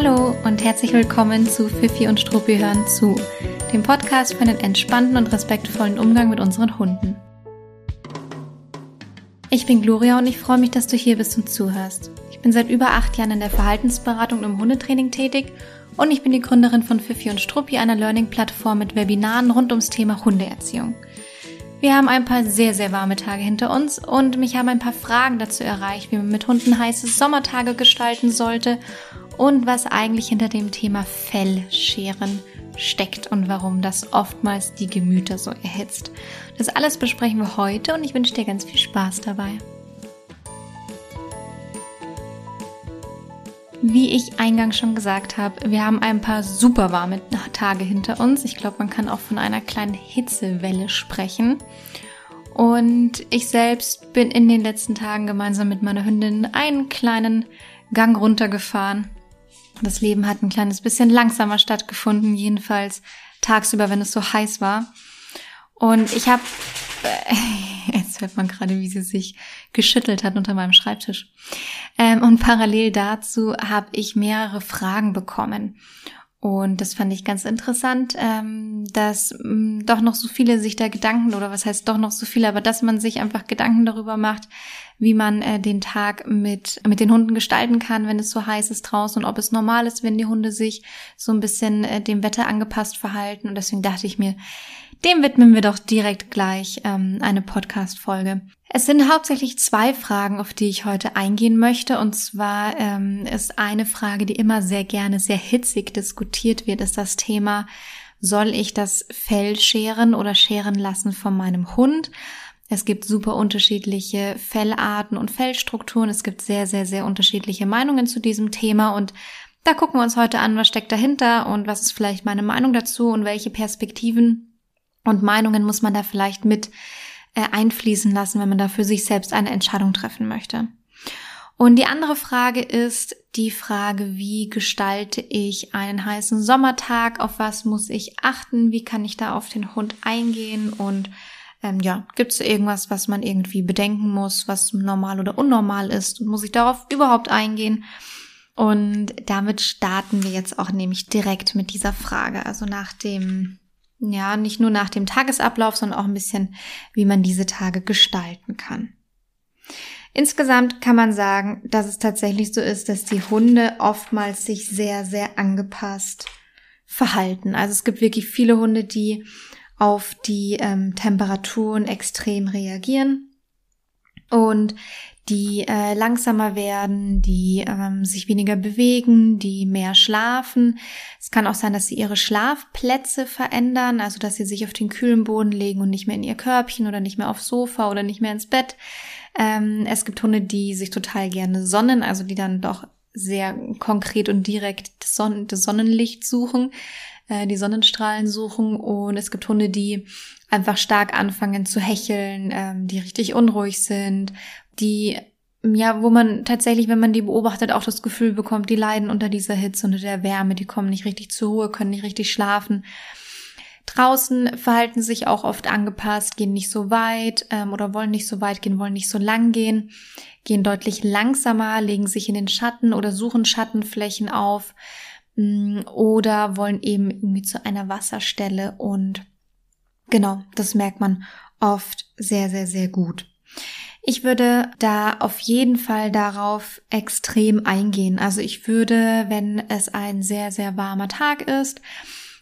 Hallo und herzlich willkommen zu Fifi und Struppi hören zu, dem Podcast für einen entspannten und respektvollen Umgang mit unseren Hunden. Ich bin Gloria und ich freue mich, dass du hier bist und zuhörst. Ich bin seit über acht Jahren in der Verhaltensberatung und im Hundetraining tätig und ich bin die Gründerin von Fifi und Struppi, einer Learning-Plattform mit Webinaren rund ums Thema Hundeerziehung. Wir haben ein paar sehr, sehr warme Tage hinter uns und mich haben ein paar Fragen dazu erreicht, wie man mit Hunden heiße Sommertage gestalten sollte und was eigentlich hinter dem Thema Fellscheren steckt und warum das oftmals die Gemüter so erhitzt. Das alles besprechen wir heute und ich wünsche dir ganz viel Spaß dabei. Wie ich eingangs schon gesagt habe, wir haben ein paar super warme Tage hinter uns. Ich glaube, man kann auch von einer kleinen Hitzewelle sprechen. Und ich selbst bin in den letzten Tagen gemeinsam mit meiner Hündin einen kleinen Gang runtergefahren. Das Leben hat ein kleines bisschen langsamer stattgefunden, jedenfalls tagsüber, wenn es so heiß war. Und ich habe, äh, jetzt hört man gerade, wie sie sich geschüttelt hat unter meinem Schreibtisch. Ähm, und parallel dazu habe ich mehrere Fragen bekommen. Und das fand ich ganz interessant, ähm, dass mh, mm, doch noch so viele sich da Gedanken, oder was heißt doch noch so viele, aber dass man sich einfach Gedanken darüber macht, wie man äh, den Tag mit, mit den Hunden gestalten kann, wenn es so heiß ist draußen und ob es normal ist, wenn die Hunde sich so ein bisschen äh, dem Wetter angepasst verhalten. Und deswegen dachte ich mir, dem widmen wir doch direkt gleich ähm, eine Podcast-Folge. Es sind hauptsächlich zwei Fragen, auf die ich heute eingehen möchte. Und zwar ähm, ist eine Frage, die immer sehr gerne, sehr hitzig diskutiert wird, ist das Thema, soll ich das Fell scheren oder scheren lassen von meinem Hund? Es gibt super unterschiedliche Fellarten und Fellstrukturen. Es gibt sehr, sehr, sehr unterschiedliche Meinungen zu diesem Thema. Und da gucken wir uns heute an, was steckt dahinter und was ist vielleicht meine Meinung dazu und welche Perspektiven und Meinungen muss man da vielleicht mit äh, einfließen lassen, wenn man da für sich selbst eine Entscheidung treffen möchte. Und die andere Frage ist die Frage, wie gestalte ich einen heißen Sommertag? Auf was muss ich achten? Wie kann ich da auf den Hund eingehen? Und ähm, ja, gibt es irgendwas, was man irgendwie bedenken muss, was normal oder unnormal ist? Und muss ich darauf überhaupt eingehen? Und damit starten wir jetzt auch nämlich direkt mit dieser Frage. Also nach dem ja, nicht nur nach dem Tagesablauf, sondern auch ein bisschen, wie man diese Tage gestalten kann. Insgesamt kann man sagen, dass es tatsächlich so ist, dass die Hunde oftmals sich sehr, sehr angepasst verhalten. Also es gibt wirklich viele Hunde, die auf die ähm, Temperaturen extrem reagieren und die äh, langsamer werden, die ähm, sich weniger bewegen, die mehr schlafen. Es kann auch sein, dass sie ihre Schlafplätze verändern, also dass sie sich auf den kühlen Boden legen und nicht mehr in ihr Körbchen oder nicht mehr aufs Sofa oder nicht mehr ins Bett. Ähm, es gibt Hunde, die sich total gerne sonnen, also die dann doch sehr konkret und direkt das, Sonnen das Sonnenlicht suchen, äh, die Sonnenstrahlen suchen. Und es gibt Hunde, die einfach stark anfangen zu hecheln, ähm, die richtig unruhig sind, die ja, wo man tatsächlich, wenn man die beobachtet, auch das Gefühl bekommt, die leiden unter dieser Hitze, unter der Wärme, die kommen nicht richtig zur Ruhe, können nicht richtig schlafen. Draußen verhalten sich auch oft angepasst, gehen nicht so weit ähm, oder wollen nicht so weit gehen, wollen nicht so lang gehen, gehen deutlich langsamer, legen sich in den Schatten oder suchen Schattenflächen auf mm, oder wollen eben irgendwie zu einer Wasserstelle und genau, das merkt man oft sehr, sehr, sehr gut. Ich würde da auf jeden Fall darauf extrem eingehen. Also ich würde, wenn es ein sehr, sehr warmer Tag ist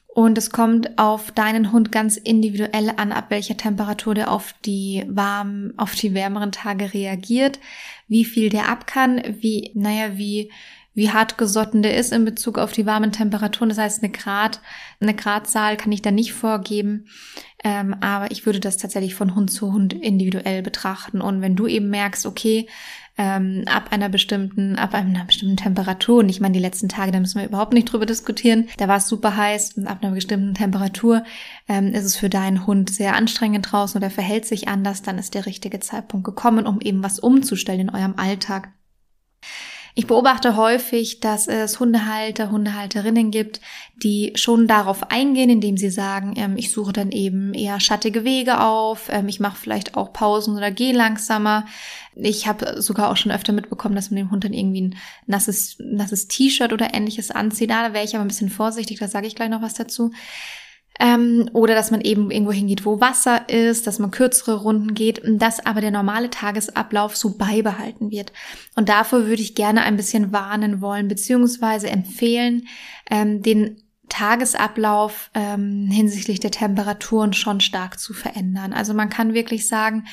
und es kommt auf deinen Hund ganz individuell an, ab welcher Temperatur der auf die warmen, auf die wärmeren Tage reagiert, wie viel der ab kann, wie, naja, wie, wie hart gesotten der ist in Bezug auf die warmen Temperaturen. Das heißt, eine Grad, eine Gradzahl kann ich da nicht vorgeben. Ähm, aber ich würde das tatsächlich von Hund zu Hund individuell betrachten. Und wenn du eben merkst, okay, ähm, ab einer bestimmten, ab einer bestimmten Temperatur, und ich meine, die letzten Tage, da müssen wir überhaupt nicht drüber diskutieren, da war es super heiß und ab einer bestimmten Temperatur ähm, ist es für deinen Hund sehr anstrengend draußen oder verhält sich anders, dann ist der richtige Zeitpunkt gekommen, um eben was umzustellen in eurem Alltag. Ich beobachte häufig, dass es Hundehalter, Hundehalterinnen gibt, die schon darauf eingehen, indem sie sagen, ähm, ich suche dann eben eher schattige Wege auf, ähm, ich mache vielleicht auch Pausen oder gehe langsamer. Ich habe sogar auch schon öfter mitbekommen, dass man dem Hund dann irgendwie ein nasses, nasses T-Shirt oder ähnliches anzieht. Da wäre ich aber ein bisschen vorsichtig, da sage ich gleich noch was dazu. Ähm, oder dass man eben irgendwo hingeht, wo Wasser ist, dass man kürzere Runden geht, dass aber der normale Tagesablauf so beibehalten wird. Und dafür würde ich gerne ein bisschen warnen wollen, beziehungsweise empfehlen, ähm, den Tagesablauf ähm, hinsichtlich der Temperaturen schon stark zu verändern. Also man kann wirklich sagen,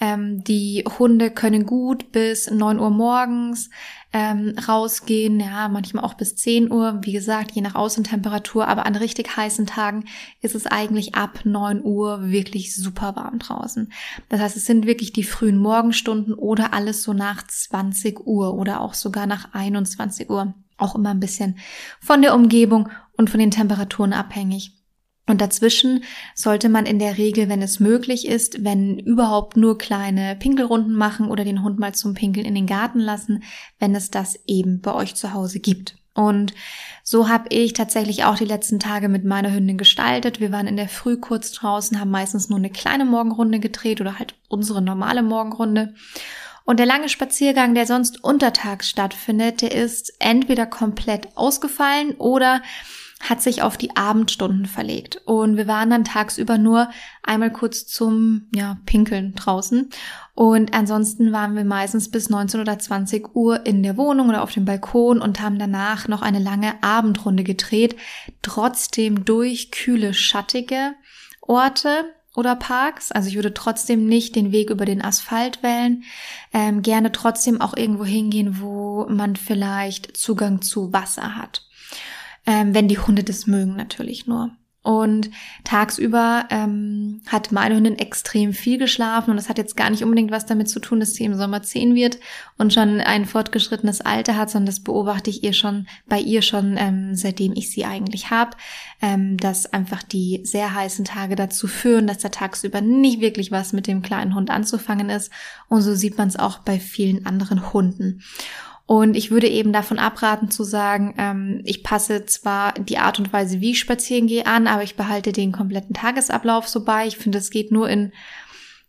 ähm, die Hunde können gut bis neun Uhr morgens ähm, rausgehen, ja, manchmal auch bis zehn Uhr, wie gesagt, je nach Außentemperatur, aber an richtig heißen Tagen ist es eigentlich ab neun Uhr wirklich super warm draußen. Das heißt, es sind wirklich die frühen Morgenstunden oder alles so nach 20 Uhr oder auch sogar nach 21 Uhr. Auch immer ein bisschen von der Umgebung und von den Temperaturen abhängig. Und dazwischen sollte man in der Regel, wenn es möglich ist, wenn überhaupt nur kleine Pinkelrunden machen oder den Hund mal zum Pinkeln in den Garten lassen, wenn es das eben bei euch zu Hause gibt. Und so habe ich tatsächlich auch die letzten Tage mit meiner Hündin gestaltet. Wir waren in der Früh kurz draußen, haben meistens nur eine kleine Morgenrunde gedreht oder halt unsere normale Morgenrunde. Und der lange Spaziergang, der sonst untertags stattfindet, der ist entweder komplett ausgefallen oder hat sich auf die Abendstunden verlegt. Und wir waren dann tagsüber nur einmal kurz zum ja, Pinkeln draußen. Und ansonsten waren wir meistens bis 19 oder 20 Uhr in der Wohnung oder auf dem Balkon und haben danach noch eine lange Abendrunde gedreht. Trotzdem durch kühle, schattige Orte oder Parks. Also ich würde trotzdem nicht den Weg über den Asphalt wählen. Ähm, gerne trotzdem auch irgendwo hingehen, wo man vielleicht Zugang zu Wasser hat ähm, wenn die Hunde das mögen natürlich nur. Und tagsüber ähm, hat meine Hündin extrem viel geschlafen und das hat jetzt gar nicht unbedingt was damit zu tun, dass sie im Sommer zehn wird und schon ein fortgeschrittenes Alter hat, sondern das beobachte ich ihr schon bei ihr schon ähm, seitdem ich sie eigentlich habe, ähm, dass einfach die sehr heißen Tage dazu führen, dass da tagsüber nicht wirklich was mit dem kleinen Hund anzufangen ist und so sieht man es auch bei vielen anderen Hunden. Und ich würde eben davon abraten zu sagen, ähm, ich passe zwar die Art und Weise, wie ich spazieren gehe, an, aber ich behalte den kompletten Tagesablauf so bei. Ich finde, es geht nur in,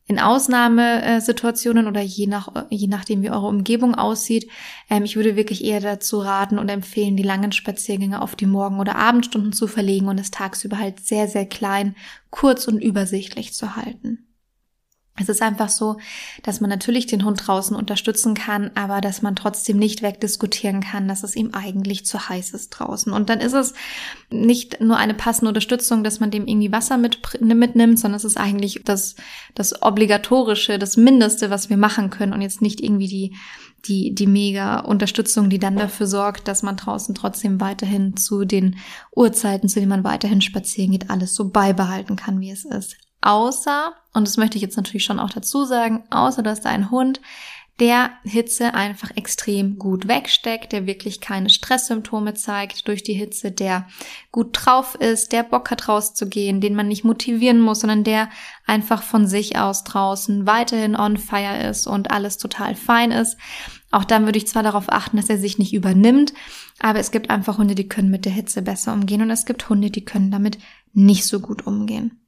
in Ausnahmesituationen oder je, nach, je nachdem, wie eure Umgebung aussieht. Ähm, ich würde wirklich eher dazu raten und empfehlen, die langen Spaziergänge auf die Morgen- oder Abendstunden zu verlegen und es tagsüber halt sehr, sehr klein, kurz und übersichtlich zu halten. Es ist einfach so, dass man natürlich den Hund draußen unterstützen kann, aber dass man trotzdem nicht wegdiskutieren kann, dass es ihm eigentlich zu heiß ist draußen. Und dann ist es nicht nur eine passende Unterstützung, dass man dem irgendwie Wasser mit, mitnimmt, sondern es ist eigentlich das, das Obligatorische, das Mindeste, was wir machen können und jetzt nicht irgendwie die, die, die mega Unterstützung, die dann dafür sorgt, dass man draußen trotzdem weiterhin zu den Uhrzeiten, zu denen man weiterhin spazieren geht, alles so beibehalten kann, wie es ist. Außer, und das möchte ich jetzt natürlich schon auch dazu sagen, außer dass da ein Hund, der Hitze einfach extrem gut wegsteckt, der wirklich keine Stresssymptome zeigt durch die Hitze, der gut drauf ist, der Bock hat rauszugehen, den man nicht motivieren muss, sondern der einfach von sich aus draußen weiterhin on fire ist und alles total fein ist. Auch dann würde ich zwar darauf achten, dass er sich nicht übernimmt, aber es gibt einfach Hunde, die können mit der Hitze besser umgehen und es gibt Hunde, die können damit nicht so gut umgehen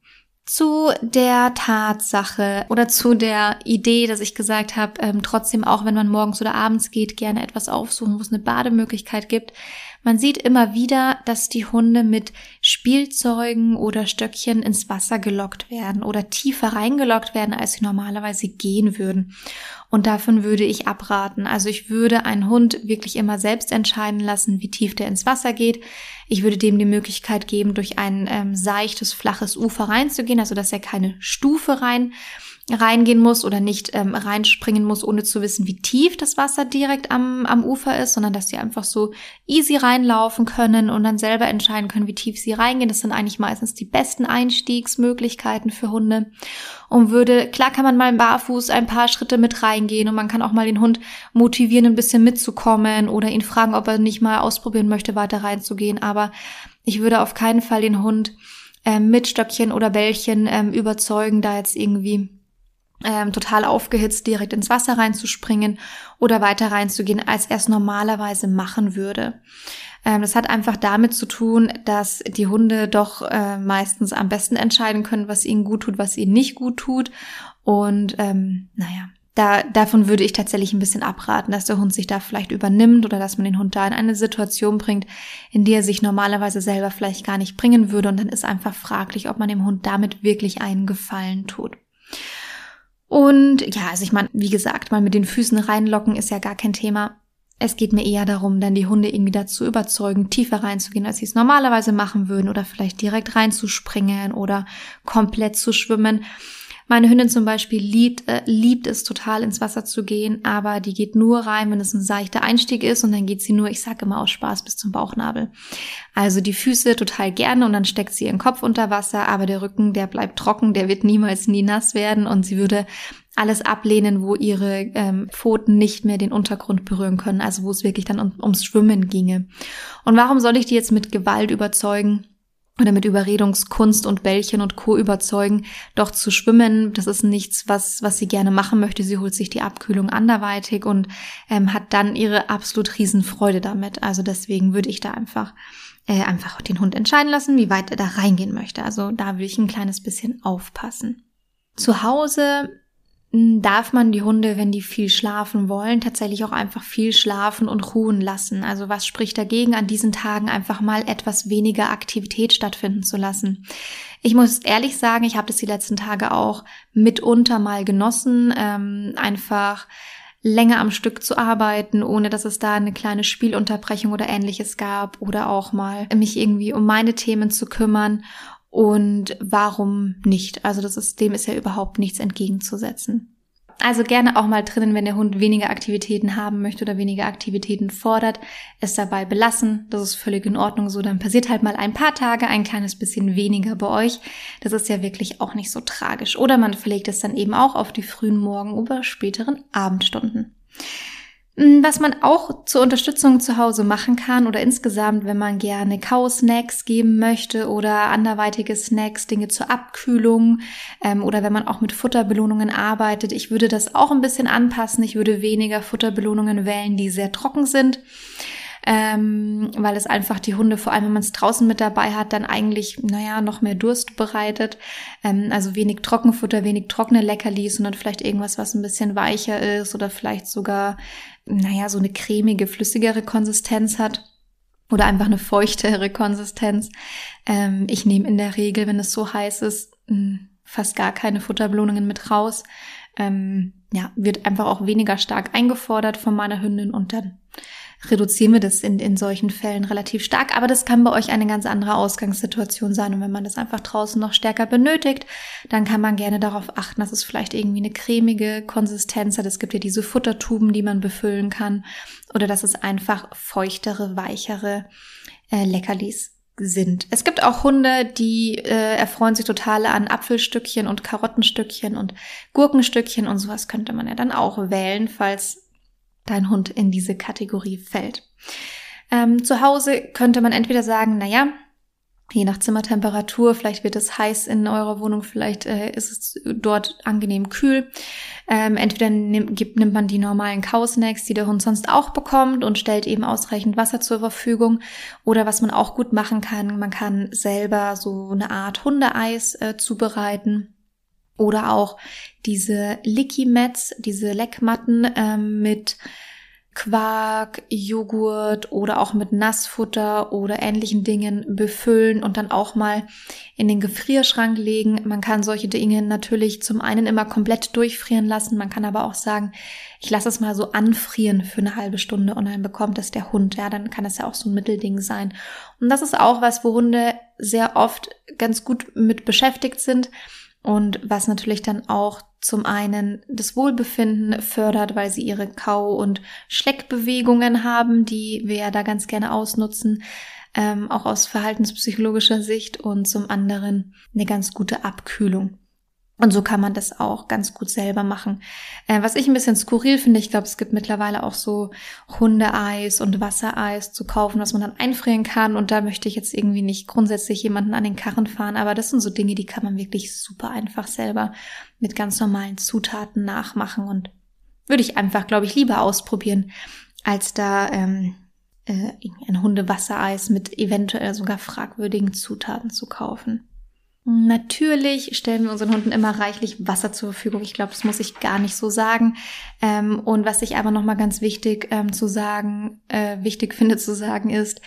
zu der Tatsache oder zu der Idee, dass ich gesagt habe, ähm, trotzdem auch wenn man morgens oder abends geht, gerne etwas aufsuchen, wo es eine Bademöglichkeit gibt. Man sieht immer wieder, dass die Hunde mit Spielzeugen oder Stöckchen ins Wasser gelockt werden oder tiefer reingelockt werden, als sie normalerweise gehen würden. Und davon würde ich abraten. Also ich würde einen Hund wirklich immer selbst entscheiden lassen, wie tief der ins Wasser geht. Ich würde dem die Möglichkeit geben, durch ein ähm, seichtes, flaches Ufer reinzugehen, also dass er keine Stufe rein reingehen muss oder nicht ähm, reinspringen muss, ohne zu wissen, wie tief das Wasser direkt am, am Ufer ist, sondern dass sie einfach so easy reinlaufen können und dann selber entscheiden können, wie tief sie reingehen. Das sind eigentlich meistens die besten Einstiegsmöglichkeiten für Hunde. Und würde, klar kann man mal barfuß ein paar Schritte mit reingehen und man kann auch mal den Hund motivieren, ein bisschen mitzukommen oder ihn fragen, ob er nicht mal ausprobieren möchte, weiter reinzugehen. Aber ich würde auf keinen Fall den Hund ähm, mit Stöckchen oder Bällchen ähm, überzeugen, da jetzt irgendwie ähm, total aufgehitzt direkt ins Wasser reinzuspringen oder weiter reinzugehen, als er es normalerweise machen würde. Ähm, das hat einfach damit zu tun, dass die Hunde doch äh, meistens am besten entscheiden können, was ihnen gut tut, was ihnen nicht gut tut. Und ähm, naja, da, davon würde ich tatsächlich ein bisschen abraten, dass der Hund sich da vielleicht übernimmt oder dass man den Hund da in eine Situation bringt, in die er sich normalerweise selber vielleicht gar nicht bringen würde. Und dann ist einfach fraglich, ob man dem Hund damit wirklich einen Gefallen tut. Und ja, also ich meine, wie gesagt, mal mit den Füßen reinlocken ist ja gar kein Thema. Es geht mir eher darum, dann die Hunde irgendwie dazu überzeugen, tiefer reinzugehen, als sie es normalerweise machen würden oder vielleicht direkt reinzuspringen oder komplett zu schwimmen. Meine Hündin zum Beispiel liebt, äh, liebt es total ins Wasser zu gehen, aber die geht nur rein, wenn es ein seichter Einstieg ist und dann geht sie nur, ich sage immer aus Spaß, bis zum Bauchnabel. Also die Füße total gerne und dann steckt sie ihren Kopf unter Wasser, aber der Rücken, der bleibt trocken, der wird niemals nie nass werden und sie würde alles ablehnen, wo ihre ähm, Pfoten nicht mehr den Untergrund berühren können, also wo es wirklich dann um, ums Schwimmen ginge. Und warum soll ich die jetzt mit Gewalt überzeugen? Oder mit Überredungskunst und Bällchen und Co. überzeugen, doch zu schwimmen, das ist nichts, was, was sie gerne machen möchte. Sie holt sich die Abkühlung anderweitig und ähm, hat dann ihre absolut Riesenfreude damit. Also deswegen würde ich da einfach, äh, einfach den Hund entscheiden lassen, wie weit er da reingehen möchte. Also da würde ich ein kleines bisschen aufpassen. Zu Hause darf man die Hunde, wenn die viel schlafen wollen, tatsächlich auch einfach viel schlafen und ruhen lassen. Also was spricht dagegen, an diesen Tagen einfach mal etwas weniger Aktivität stattfinden zu lassen? Ich muss ehrlich sagen, ich habe das die letzten Tage auch mitunter mal genossen, ähm, einfach länger am Stück zu arbeiten, ohne dass es da eine kleine Spielunterbrechung oder ähnliches gab oder auch mal mich irgendwie um meine Themen zu kümmern und warum nicht? Also das ist, dem ist ja überhaupt nichts entgegenzusetzen. Also gerne auch mal drinnen, wenn der Hund weniger Aktivitäten haben möchte oder weniger Aktivitäten fordert, es dabei belassen. Das ist völlig in Ordnung so. Dann passiert halt mal ein paar Tage ein kleines bisschen weniger bei euch. Das ist ja wirklich auch nicht so tragisch. Oder man verlegt es dann eben auch auf die frühen Morgen- oder späteren Abendstunden. Mm, was man auch zur Unterstützung zu Hause machen kann oder insgesamt, wenn man gerne Kau-Snacks geben möchte oder anderweitige Snacks, Dinge zur Abkühlung ähm, oder wenn man auch mit Futterbelohnungen arbeitet. Ich würde das auch ein bisschen anpassen. Ich würde weniger Futterbelohnungen wählen, die sehr trocken sind ähm, weil es einfach die Hunde, vor allem wenn man es draußen mit dabei hat, dann eigentlich, naja, noch mehr Durst bereitet. Ähm, also wenig Trockenfutter, wenig trockene Leckerlis, sondern vielleicht irgendwas, was ein bisschen weicher ist oder vielleicht sogar, naja, so eine cremige, flüssigere Konsistenz hat oder einfach eine feuchtere Konsistenz. Ähm, ich nehme in der Regel, wenn es so heiß ist, hm, fast gar keine Futterbelohnungen mit raus. Ähm, ja, wird einfach auch weniger stark eingefordert von meiner Hündin und dann reduzieren wir das in, in solchen Fällen relativ stark. Aber das kann bei euch eine ganz andere Ausgangssituation sein. Und wenn man das einfach draußen noch stärker benötigt, dann kann man gerne darauf achten, dass es vielleicht irgendwie eine cremige Konsistenz hat. Es gibt ja diese Futtertuben, die man befüllen kann. Oder dass es einfach feuchtere, weichere äh, Leckerlis sind. Es gibt auch Hunde, die äh, erfreuen sich total an Apfelstückchen und Karottenstückchen und Gurkenstückchen und sowas könnte man ja dann auch wählen, falls dein Hund in diese Kategorie fällt. Ähm, zu Hause könnte man entweder sagen, na ja, je nach Zimmertemperatur, vielleicht wird es heiß in eurer Wohnung, vielleicht äh, ist es dort angenehm kühl. Ähm, entweder nimmt, gibt, nimmt man die normalen Kausnacks, die der Hund sonst auch bekommt und stellt eben ausreichend Wasser zur Verfügung. Oder was man auch gut machen kann, man kann selber so eine Art Hundeeis äh, zubereiten. Oder auch diese Licky Mats, diese Leckmatten ähm, mit Quark, Joghurt oder auch mit Nassfutter oder ähnlichen Dingen befüllen und dann auch mal in den Gefrierschrank legen. Man kann solche Dinge natürlich zum einen immer komplett durchfrieren lassen. Man kann aber auch sagen, ich lasse es mal so anfrieren für eine halbe Stunde und dann bekommt es der Hund. Ja, dann kann es ja auch so ein Mittelding sein. Und das ist auch was, wo Hunde sehr oft ganz gut mit beschäftigt sind und was natürlich dann auch zum einen das Wohlbefinden fördert, weil sie ihre Kau- und Schleckbewegungen haben, die wir ja da ganz gerne ausnutzen, ähm, auch aus verhaltenspsychologischer Sicht und zum anderen eine ganz gute Abkühlung. Und so kann man das auch ganz gut selber machen. Äh, was ich ein bisschen skurril finde, ich glaube, es gibt mittlerweile auch so Hundeeis und Wassereis zu kaufen, was man dann einfrieren kann. Und da möchte ich jetzt irgendwie nicht grundsätzlich jemanden an den Karren fahren, aber das sind so Dinge, die kann man wirklich super einfach selber mit ganz normalen Zutaten nachmachen und würde ich einfach, glaube ich, lieber ausprobieren, als da ähm, äh, ein Hundewassereis mit eventuell sogar fragwürdigen Zutaten zu kaufen. Natürlich stellen wir unseren Hunden immer reichlich Wasser zur Verfügung. Ich glaube, das muss ich gar nicht so sagen. Ähm, und was ich aber nochmal ganz wichtig ähm, zu sagen, äh, wichtig finde zu sagen, ist,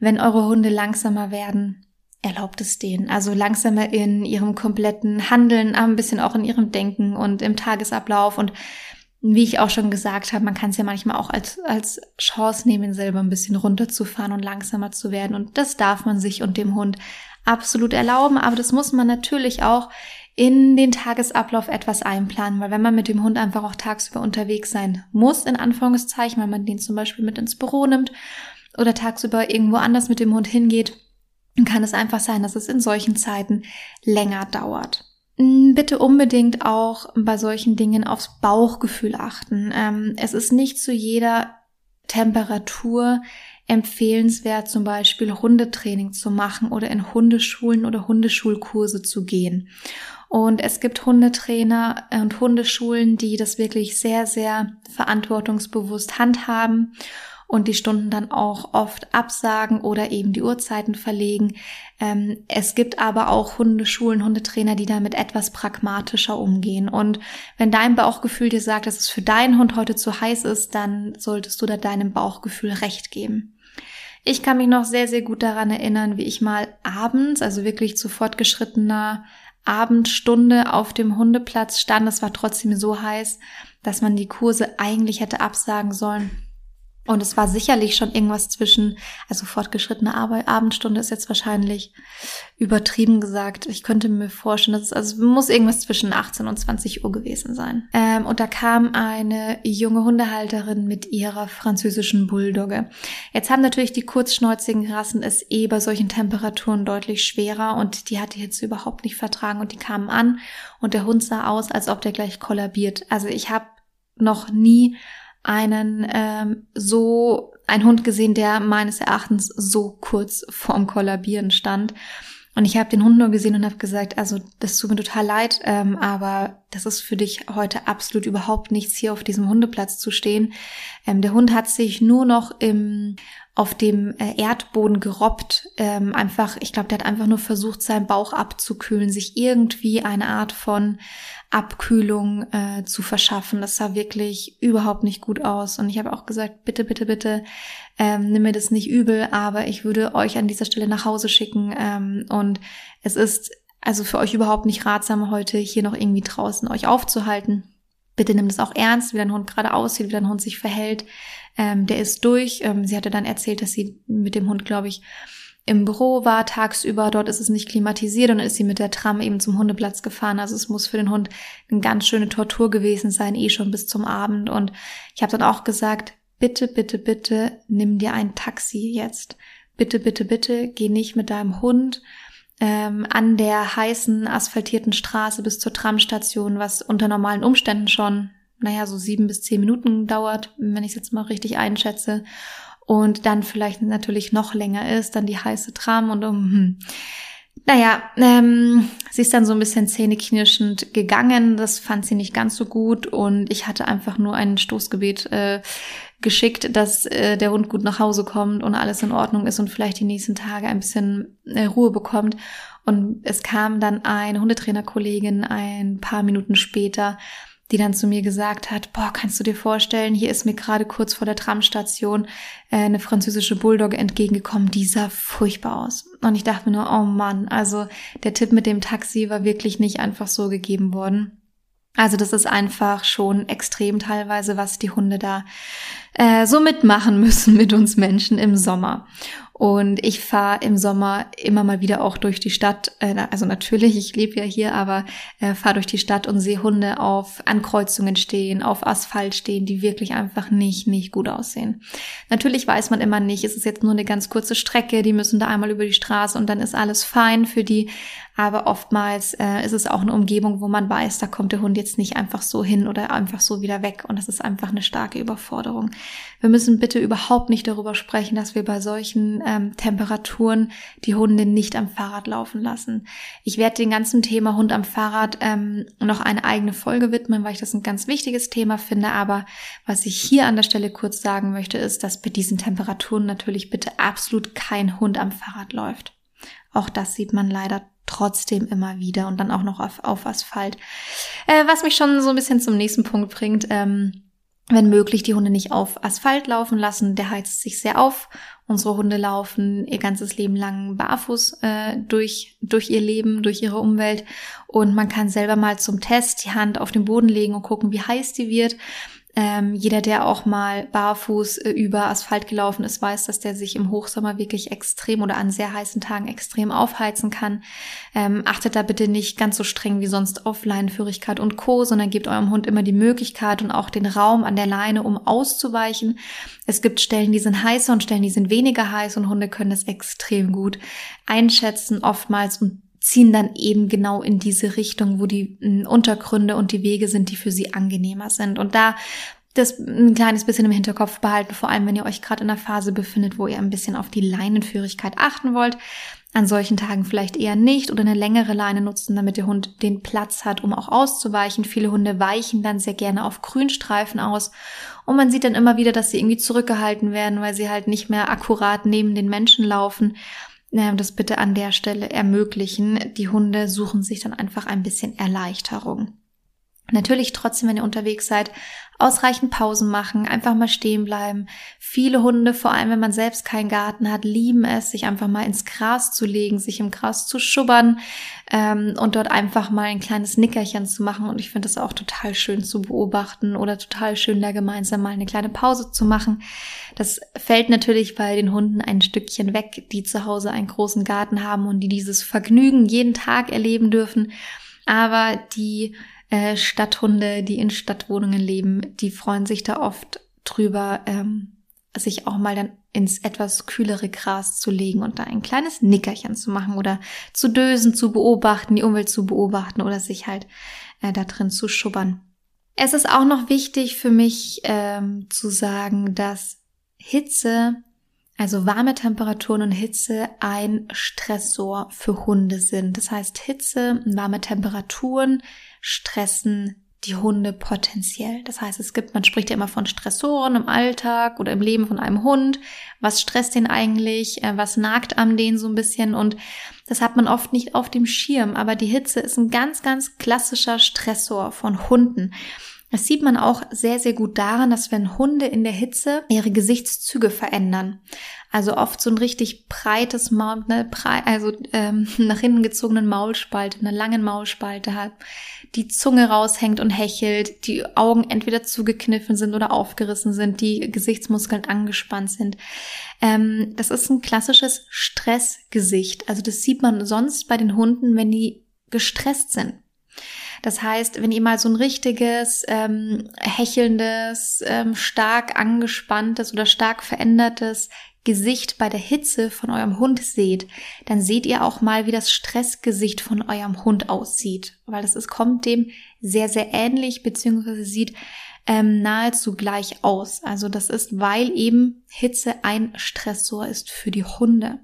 wenn eure Hunde langsamer werden, erlaubt es denen. Also langsamer in ihrem kompletten Handeln, ein bisschen auch in ihrem Denken und im Tagesablauf. Und wie ich auch schon gesagt habe, man kann es ja manchmal auch als, als Chance nehmen, selber ein bisschen runterzufahren und langsamer zu werden. Und das darf man sich und dem Hund absolut erlauben, aber das muss man natürlich auch in den Tagesablauf etwas einplanen, weil wenn man mit dem Hund einfach auch tagsüber unterwegs sein muss, in Anführungszeichen, weil man den zum Beispiel mit ins Büro nimmt oder tagsüber irgendwo anders mit dem Hund hingeht, dann kann es einfach sein, dass es in solchen Zeiten länger dauert. Bitte unbedingt auch bei solchen Dingen aufs Bauchgefühl achten. Ähm, es ist nicht zu jeder Temperatur empfehlenswert, zum Beispiel Hundetraining zu machen oder in Hundeschulen oder Hundeschulkurse zu gehen. Und es gibt Hundetrainer und Hundeschulen, die das wirklich sehr, sehr verantwortungsbewusst handhaben und die Stunden dann auch oft absagen oder eben die Uhrzeiten verlegen. Ähm, es gibt aber auch Hundeschulen, Hundetrainer, die damit etwas pragmatischer umgehen. Und wenn dein Bauchgefühl dir sagt, dass es für deinen Hund heute zu heiß ist, dann solltest du da deinem Bauchgefühl recht geben. Ich kann mich noch sehr, sehr gut daran erinnern, wie ich mal abends, also wirklich zu fortgeschrittener Abendstunde auf dem Hundeplatz stand. Es war trotzdem so heiß, dass man die Kurse eigentlich hätte absagen sollen. Und es war sicherlich schon irgendwas zwischen, also fortgeschrittene Arbeit, Abendstunde ist jetzt wahrscheinlich übertrieben gesagt. Ich könnte mir vorstellen, dass es also muss irgendwas zwischen 18 und 20 Uhr gewesen sein. Ähm, und da kam eine junge Hundehalterin mit ihrer französischen Bulldogge. Jetzt haben natürlich die kurzschnäuzigen Rassen es eh bei solchen Temperaturen deutlich schwerer und die hatte jetzt überhaupt nicht vertragen und die kamen an und der Hund sah aus, als ob der gleich kollabiert. Also ich habe noch nie einen ähm, so ein Hund gesehen, der meines Erachtens so kurz vorm Kollabieren stand. Und ich habe den Hund nur gesehen und habe gesagt, also das tut mir total leid, ähm, aber das ist für dich heute absolut überhaupt nichts, hier auf diesem Hundeplatz zu stehen. Ähm, der Hund hat sich nur noch im auf dem äh, Erdboden gerobbt. Ähm, einfach, ich glaube, der hat einfach nur versucht, seinen Bauch abzukühlen, sich irgendwie eine Art von Abkühlung äh, zu verschaffen. Das sah wirklich überhaupt nicht gut aus. Und ich habe auch gesagt, bitte, bitte, bitte, ähm, nimm mir das nicht übel, aber ich würde euch an dieser Stelle nach Hause schicken. Ähm, und es ist also für euch überhaupt nicht ratsam, heute hier noch irgendwie draußen euch aufzuhalten. Bitte nimm das auch ernst, wie dein Hund gerade aussieht, wie dein Hund sich verhält. Ähm, der ist durch. Ähm, sie hatte dann erzählt, dass sie mit dem Hund, glaube ich, im Büro war tagsüber, dort ist es nicht klimatisiert und dann ist sie mit der Tram eben zum Hundeplatz gefahren. Also es muss für den Hund eine ganz schöne Tortur gewesen sein, eh schon bis zum Abend. Und ich habe dann auch gesagt, bitte, bitte, bitte, nimm dir ein Taxi jetzt. Bitte, bitte, bitte, geh nicht mit deinem Hund ähm, an der heißen, asphaltierten Straße bis zur Tramstation, was unter normalen Umständen schon, naja, so sieben bis zehn Minuten dauert, wenn ich es jetzt mal richtig einschätze und dann vielleicht natürlich noch länger ist, dann die heiße Tram und um, hm. Naja, ähm, sie ist dann so ein bisschen zähneknirschend gegangen. Das fand sie nicht ganz so gut und ich hatte einfach nur ein Stoßgebet äh, geschickt, dass äh, der Hund gut nach Hause kommt und alles in Ordnung ist und vielleicht die nächsten Tage ein bisschen äh, Ruhe bekommt. Und es kam dann eine Hundetrainerkollegin ein paar Minuten später die dann zu mir gesagt hat, boah, kannst du dir vorstellen, hier ist mir gerade kurz vor der Tramstation äh, eine französische Bulldogge entgegengekommen, die sah furchtbar aus. Und ich dachte mir nur, oh Mann, also der Tipp mit dem Taxi war wirklich nicht einfach so gegeben worden. Also das ist einfach schon extrem teilweise, was die Hunde da äh, so mitmachen müssen mit uns Menschen im Sommer. Und ich fahre im Sommer immer mal wieder auch durch die Stadt. Äh, also natürlich, ich lebe ja hier, aber äh, fahre durch die Stadt und sehe Hunde auf Ankreuzungen stehen, auf Asphalt stehen, die wirklich einfach nicht, nicht gut aussehen. Natürlich weiß man immer nicht, ist es jetzt nur eine ganz kurze Strecke, die müssen da einmal über die Straße und dann ist alles fein für die. Aber oftmals äh, ist es auch eine Umgebung, wo man weiß, da kommt der Hund jetzt nicht einfach so hin oder einfach so wieder weg. Und das ist einfach eine starke Überforderung. Wir müssen bitte überhaupt nicht darüber sprechen, dass wir bei solchen ähm, Temperaturen die Hunde nicht am Fahrrad laufen lassen. Ich werde dem ganzen Thema Hund am Fahrrad ähm, noch eine eigene Folge widmen, weil ich das ein ganz wichtiges Thema finde. Aber was ich hier an der Stelle kurz sagen möchte, ist, dass bei diesen Temperaturen natürlich bitte absolut kein Hund am Fahrrad läuft. Auch das sieht man leider trotzdem immer wieder und dann auch noch auf, auf Asphalt. Äh, was mich schon so ein bisschen zum nächsten Punkt bringt, ähm, wenn möglich, die Hunde nicht auf Asphalt laufen lassen. Der heizt sich sehr auf. Unsere Hunde laufen ihr ganzes Leben lang barfuß äh, durch, durch ihr Leben, durch ihre Umwelt. Und man kann selber mal zum Test die Hand auf den Boden legen und gucken, wie heiß die wird. Ähm, jeder, der auch mal barfuß äh, über Asphalt gelaufen ist, weiß, dass der sich im Hochsommer wirklich extrem oder an sehr heißen Tagen extrem aufheizen kann. Ähm, achtet da bitte nicht ganz so streng wie sonst auf Leinenführigkeit und Co., sondern gebt eurem Hund immer die Möglichkeit und auch den Raum an der Leine, um auszuweichen. Es gibt Stellen, die sind heißer und Stellen, die sind weniger heiß und Hunde können das extrem gut einschätzen, oftmals und ziehen dann eben genau in diese Richtung, wo die hm, Untergründe und die Wege sind, die für sie angenehmer sind. Und da das ein kleines bisschen im Hinterkopf behalten, vor allem wenn ihr euch gerade in einer Phase befindet, wo ihr ein bisschen auf die Leinenführigkeit achten wollt. An solchen Tagen vielleicht eher nicht oder eine längere Leine nutzen, damit der Hund den Platz hat, um auch auszuweichen. Viele Hunde weichen dann sehr gerne auf Grünstreifen aus und man sieht dann immer wieder, dass sie irgendwie zurückgehalten werden, weil sie halt nicht mehr akkurat neben den Menschen laufen das bitte an der Stelle ermöglichen. Die Hunde suchen sich dann einfach ein bisschen Erleichterung. Natürlich trotzdem, wenn ihr unterwegs seid, ausreichend Pausen machen, einfach mal stehen bleiben. Viele Hunde, vor allem wenn man selbst keinen Garten hat, lieben es, sich einfach mal ins Gras zu legen, sich im Gras zu schubbern ähm, und dort einfach mal ein kleines Nickerchen zu machen. Und ich finde das auch total schön zu beobachten oder total schön, da gemeinsam mal eine kleine Pause zu machen. Das fällt natürlich bei den Hunden ein Stückchen weg, die zu Hause einen großen Garten haben und die dieses Vergnügen jeden Tag erleben dürfen. Aber die äh, Stadthunde, die in Stadtwohnungen leben, die freuen sich da oft drüber, ähm, sich auch mal dann ins etwas kühlere Gras zu legen und da ein kleines Nickerchen zu machen oder zu dösen, zu beobachten, die Umwelt zu beobachten oder sich halt äh, da drin zu schubbern. Es ist auch noch wichtig für mich ähm, zu sagen, dass Hitze, also warme Temperaturen und Hitze ein Stressor für Hunde sind. Das heißt, Hitze und warme Temperaturen stressen die Hunde potenziell. Das heißt, es gibt, man spricht ja immer von Stressoren im Alltag oder im Leben von einem Hund. Was stresst den eigentlich? Äh, was nagt am den so ein bisschen? Und das hat man oft nicht auf dem Schirm. Aber die Hitze ist ein ganz, ganz klassischer Stressor von Hunden. Das sieht man auch sehr, sehr gut daran, dass wenn Hunde in der Hitze ihre Gesichtszüge verändern, also oft so ein richtig breites Maul, ne, brei also ähm, nach hinten gezogenen Maulspalte, eine langen Maulspalte hat, die Zunge raushängt und hechelt, die Augen entweder zugekniffen sind oder aufgerissen sind, die Gesichtsmuskeln angespannt sind. Ähm, das ist ein klassisches Stressgesicht. Also das sieht man sonst bei den Hunden, wenn die gestresst sind. Das heißt, wenn ihr mal so ein richtiges, ähm, hechelndes, ähm, stark angespanntes oder stark verändertes Gesicht bei der Hitze von eurem Hund seht, dann seht ihr auch mal, wie das Stressgesicht von eurem Hund aussieht, weil das ist, kommt dem sehr, sehr ähnlich, beziehungsweise sieht ähm, nahezu gleich aus. Also das ist, weil eben Hitze ein Stressor ist für die Hunde.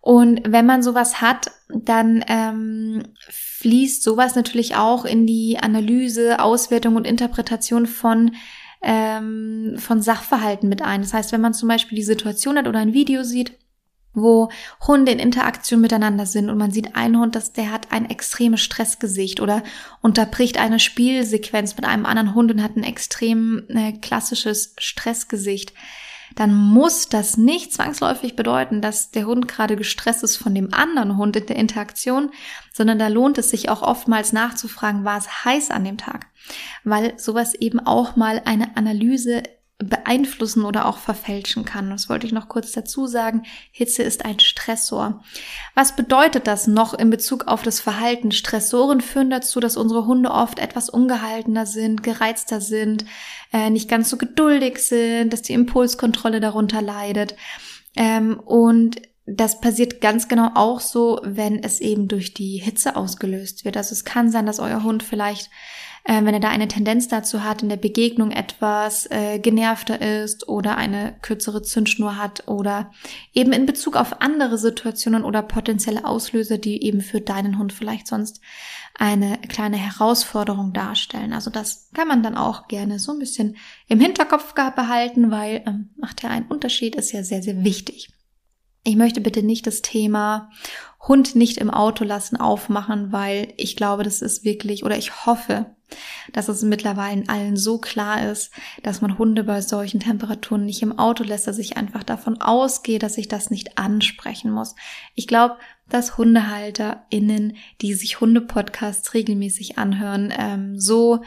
Und wenn man sowas hat, dann ähm, fließt sowas natürlich auch in die Analyse, Auswertung und Interpretation von ähm, von Sachverhalten mit ein. Das heißt, wenn man zum Beispiel die Situation hat oder ein Video sieht, wo Hunde in Interaktion miteinander sind und man sieht einen Hund, dass der hat ein extremes Stressgesicht oder unterbricht eine Spielsequenz mit einem anderen Hund und hat ein extrem äh, klassisches Stressgesicht, dann muss das nicht zwangsläufig bedeuten, dass der Hund gerade gestresst ist von dem anderen Hund in der Interaktion, sondern da lohnt es sich auch oftmals nachzufragen, war es heiß an dem Tag? Weil sowas eben auch mal eine Analyse beeinflussen oder auch verfälschen kann. Das wollte ich noch kurz dazu sagen. Hitze ist ein Stressor. Was bedeutet das noch in Bezug auf das Verhalten? Stressoren führen dazu, dass unsere Hunde oft etwas ungehaltener sind, gereizter sind, äh, nicht ganz so geduldig sind, dass die Impulskontrolle darunter leidet. Ähm, und das passiert ganz genau auch so, wenn es eben durch die Hitze ausgelöst wird. Also es kann sein, dass euer Hund vielleicht äh, wenn er da eine Tendenz dazu hat, in der Begegnung etwas äh, genervter ist oder eine kürzere Zündschnur hat oder eben in Bezug auf andere Situationen oder potenzielle Auslöser, die eben für deinen Hund vielleicht sonst eine kleine Herausforderung darstellen. Also das kann man dann auch gerne so ein bisschen im Hinterkopf behalten, weil ähm, macht ja einen Unterschied, ist ja sehr, sehr wichtig. Ich möchte bitte nicht das Thema Hund nicht im Auto lassen aufmachen, weil ich glaube, das ist wirklich, oder ich hoffe, dass es mittlerweile allen so klar ist, dass man Hunde bei solchen Temperaturen nicht im Auto lässt, dass ich einfach davon ausgehe, dass ich das nicht ansprechen muss. Ich glaube, dass HundehalterInnen, die sich Hunde-Podcasts regelmäßig anhören, ähm, so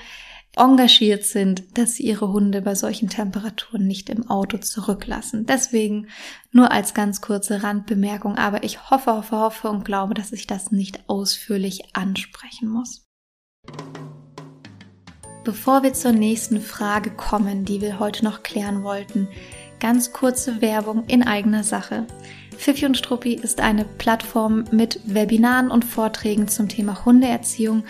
engagiert sind, dass sie ihre Hunde bei solchen Temperaturen nicht im Auto zurücklassen. Deswegen nur als ganz kurze Randbemerkung, aber ich hoffe, hoffe, hoffe und glaube, dass ich das nicht ausführlich ansprechen muss. Bevor wir zur nächsten Frage kommen, die wir heute noch klären wollten, ganz kurze Werbung in eigener Sache. Fifi und Struppi ist eine Plattform mit Webinaren und Vorträgen zum Thema Hundeerziehung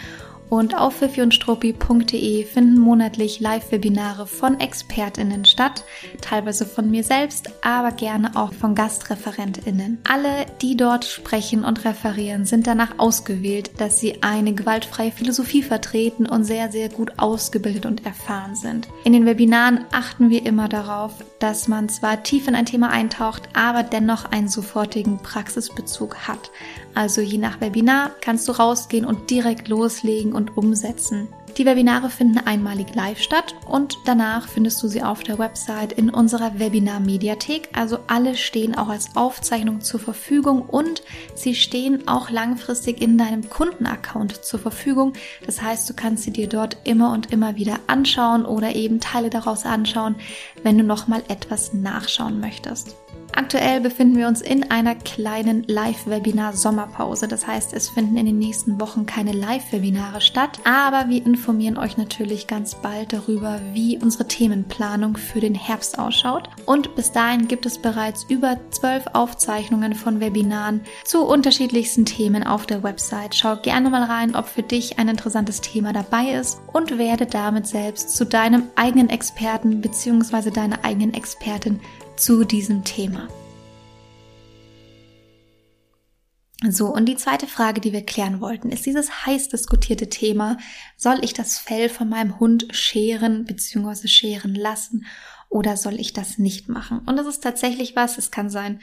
und auf fifiundstruppi.de finden monatlich Live-Webinare von ExpertInnen statt, teilweise von mir selbst, aber gerne auch von GastreferentInnen. Alle, die dort sprechen und referieren, sind danach ausgewählt, dass sie eine gewaltfreie Philosophie vertreten und sehr, sehr gut ausgebildet und erfahren sind. In den Webinaren achten wir immer darauf, dass man zwar tief in ein Thema eintaucht, aber dennoch einen sofortigen Praxisbezug hat. Also je nach Webinar kannst du rausgehen und direkt loslegen und umsetzen. Die Webinare finden einmalig live statt und danach findest du sie auf der Website in unserer Webinar-Mediathek. Also alle stehen auch als Aufzeichnung zur Verfügung und sie stehen auch langfristig in deinem Kundenaccount zur Verfügung. Das heißt, du kannst sie dir dort immer und immer wieder anschauen oder eben Teile daraus anschauen, wenn du nochmal etwas nachschauen möchtest. Aktuell befinden wir uns in einer kleinen Live-Webinar-Sommerpause. Das heißt, es finden in den nächsten Wochen keine Live-Webinare statt, aber wir informieren euch natürlich ganz bald darüber, wie unsere Themenplanung für den Herbst ausschaut. Und bis dahin gibt es bereits über zwölf Aufzeichnungen von Webinaren zu unterschiedlichsten Themen auf der Website. Schau gerne mal rein, ob für dich ein interessantes Thema dabei ist und werde damit selbst zu deinem eigenen Experten bzw. deiner eigenen Expertin zu diesem Thema. So, und die zweite Frage, die wir klären wollten, ist dieses heiß diskutierte Thema, soll ich das Fell von meinem Hund scheren bzw. scheren lassen oder soll ich das nicht machen? Und das ist tatsächlich was, es kann sein,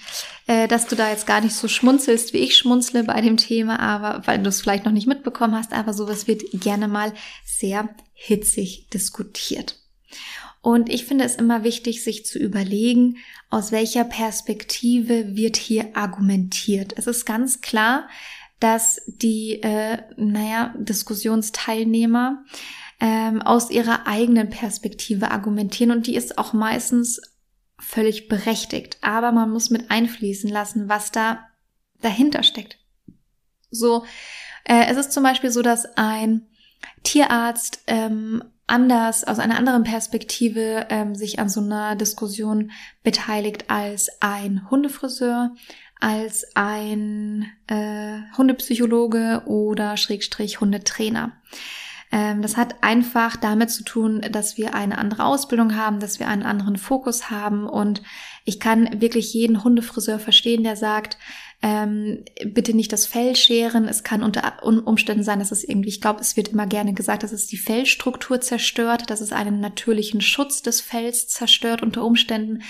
äh, dass du da jetzt gar nicht so schmunzelst, wie ich schmunzle bei dem Thema, aber weil du es vielleicht noch nicht mitbekommen hast, aber sowas wird gerne mal sehr hitzig diskutiert. Und ich finde es immer wichtig, sich zu überlegen, aus welcher Perspektive wird hier argumentiert. Es ist ganz klar, dass die, äh, naja, Diskussionsteilnehmer ähm, aus ihrer eigenen Perspektive argumentieren und die ist auch meistens völlig berechtigt. Aber man muss mit einfließen lassen, was da dahinter steckt. So, äh, es ist zum Beispiel so, dass ein Tierarzt ähm, anders, aus einer anderen Perspektive ähm, sich an so einer Diskussion beteiligt als ein Hundefriseur, als ein äh, Hundepsychologe oder Schrägstrich Hundetrainer. Ähm, das hat einfach damit zu tun, dass wir eine andere Ausbildung haben, dass wir einen anderen Fokus haben und ich kann wirklich jeden Hundefriseur verstehen, der sagt, ähm, bitte nicht das Fell scheren. Es kann unter Umständen sein, dass es irgendwie, ich glaube, es wird immer gerne gesagt, dass es die Fellstruktur zerstört, dass es einen natürlichen Schutz des Fells zerstört unter Umständen,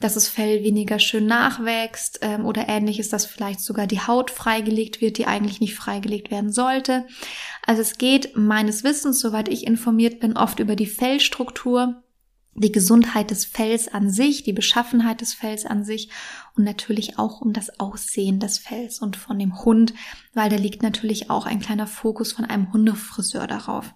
dass das Fell weniger schön nachwächst ähm, oder ähnliches, dass vielleicht sogar die Haut freigelegt wird, die eigentlich nicht freigelegt werden sollte. Also es geht meines Wissens, soweit ich informiert bin, oft über die Fellstruktur die Gesundheit des Fells an sich, die Beschaffenheit des Fells an sich und natürlich auch um das Aussehen des Fells und von dem Hund, weil da liegt natürlich auch ein kleiner Fokus von einem Hundefriseur darauf.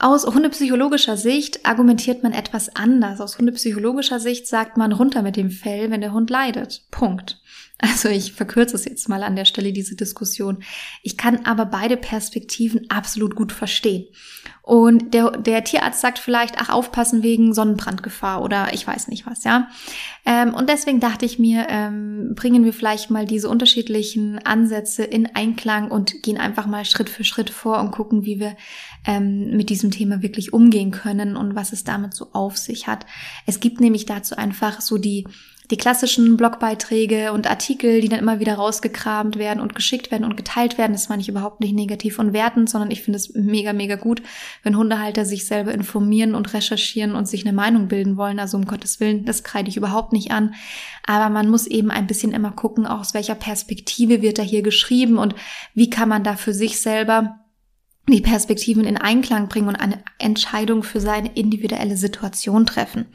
Aus hundepsychologischer Sicht argumentiert man etwas anders. Aus hundepsychologischer Sicht sagt man runter mit dem Fell, wenn der Hund leidet. Punkt. Also ich verkürze es jetzt mal an der Stelle, diese Diskussion. Ich kann aber beide Perspektiven absolut gut verstehen. Und der, der Tierarzt sagt vielleicht, ach, aufpassen wegen Sonnenbrandgefahr oder ich weiß nicht was, ja. Ähm, und deswegen dachte ich mir, ähm, bringen wir vielleicht mal diese unterschiedlichen Ansätze in Einklang und gehen einfach mal Schritt für Schritt vor und gucken, wie wir ähm, mit diesem Thema wirklich umgehen können und was es damit so auf sich hat. Es gibt nämlich dazu einfach so die die klassischen Blogbeiträge und Artikel, die dann immer wieder rausgekramt werden und geschickt werden und geteilt werden, das meine ich überhaupt nicht negativ und wertend, sondern ich finde es mega, mega gut, wenn Hundehalter sich selber informieren und recherchieren und sich eine Meinung bilden wollen. Also um Gottes Willen, das kreide ich überhaupt nicht an. Aber man muss eben ein bisschen immer gucken, aus welcher Perspektive wird da hier geschrieben und wie kann man da für sich selber die Perspektiven in Einklang bringen und eine Entscheidung für seine individuelle Situation treffen.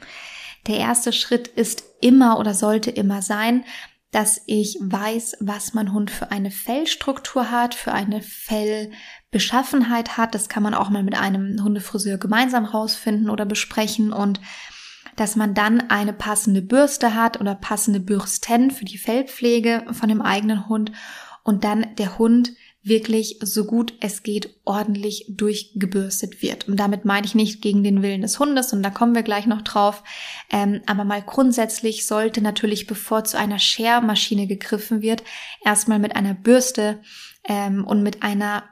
Der erste Schritt ist immer oder sollte immer sein, dass ich weiß, was mein Hund für eine Fellstruktur hat, für eine Fellbeschaffenheit hat. Das kann man auch mal mit einem Hundefriseur gemeinsam rausfinden oder besprechen und dass man dann eine passende Bürste hat oder passende Bürsten für die Fellpflege von dem eigenen Hund und dann der Hund wirklich so gut es geht ordentlich durchgebürstet wird. Und damit meine ich nicht gegen den Willen des Hundes, und da kommen wir gleich noch drauf. Ähm, aber mal grundsätzlich sollte natürlich, bevor zu einer Schermaschine gegriffen wird, erstmal mit einer Bürste ähm, und mit einer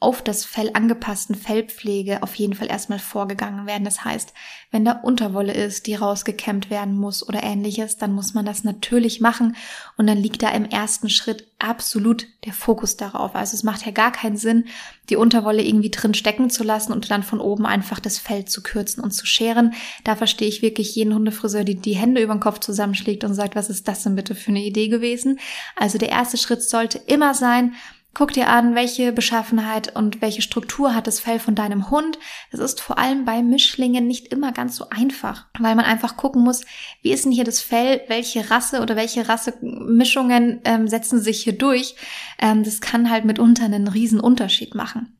auf das Fell angepassten Fellpflege auf jeden Fall erstmal vorgegangen werden. Das heißt, wenn da Unterwolle ist, die rausgekämmt werden muss oder ähnliches, dann muss man das natürlich machen und dann liegt da im ersten Schritt absolut der Fokus darauf. Also es macht ja gar keinen Sinn, die Unterwolle irgendwie drin stecken zu lassen und dann von oben einfach das Fell zu kürzen und zu scheren. Da verstehe ich wirklich jeden Hundefriseur, die die Hände über den Kopf zusammenschlägt und sagt, was ist das denn bitte für eine Idee gewesen? Also der erste Schritt sollte immer sein, Guck dir an, welche Beschaffenheit und welche Struktur hat das Fell von deinem Hund. Das ist vor allem bei Mischlingen nicht immer ganz so einfach, weil man einfach gucken muss, wie ist denn hier das Fell, welche Rasse oder welche Rassemischungen ähm, setzen sich hier durch. Ähm, das kann halt mitunter einen riesen Unterschied machen.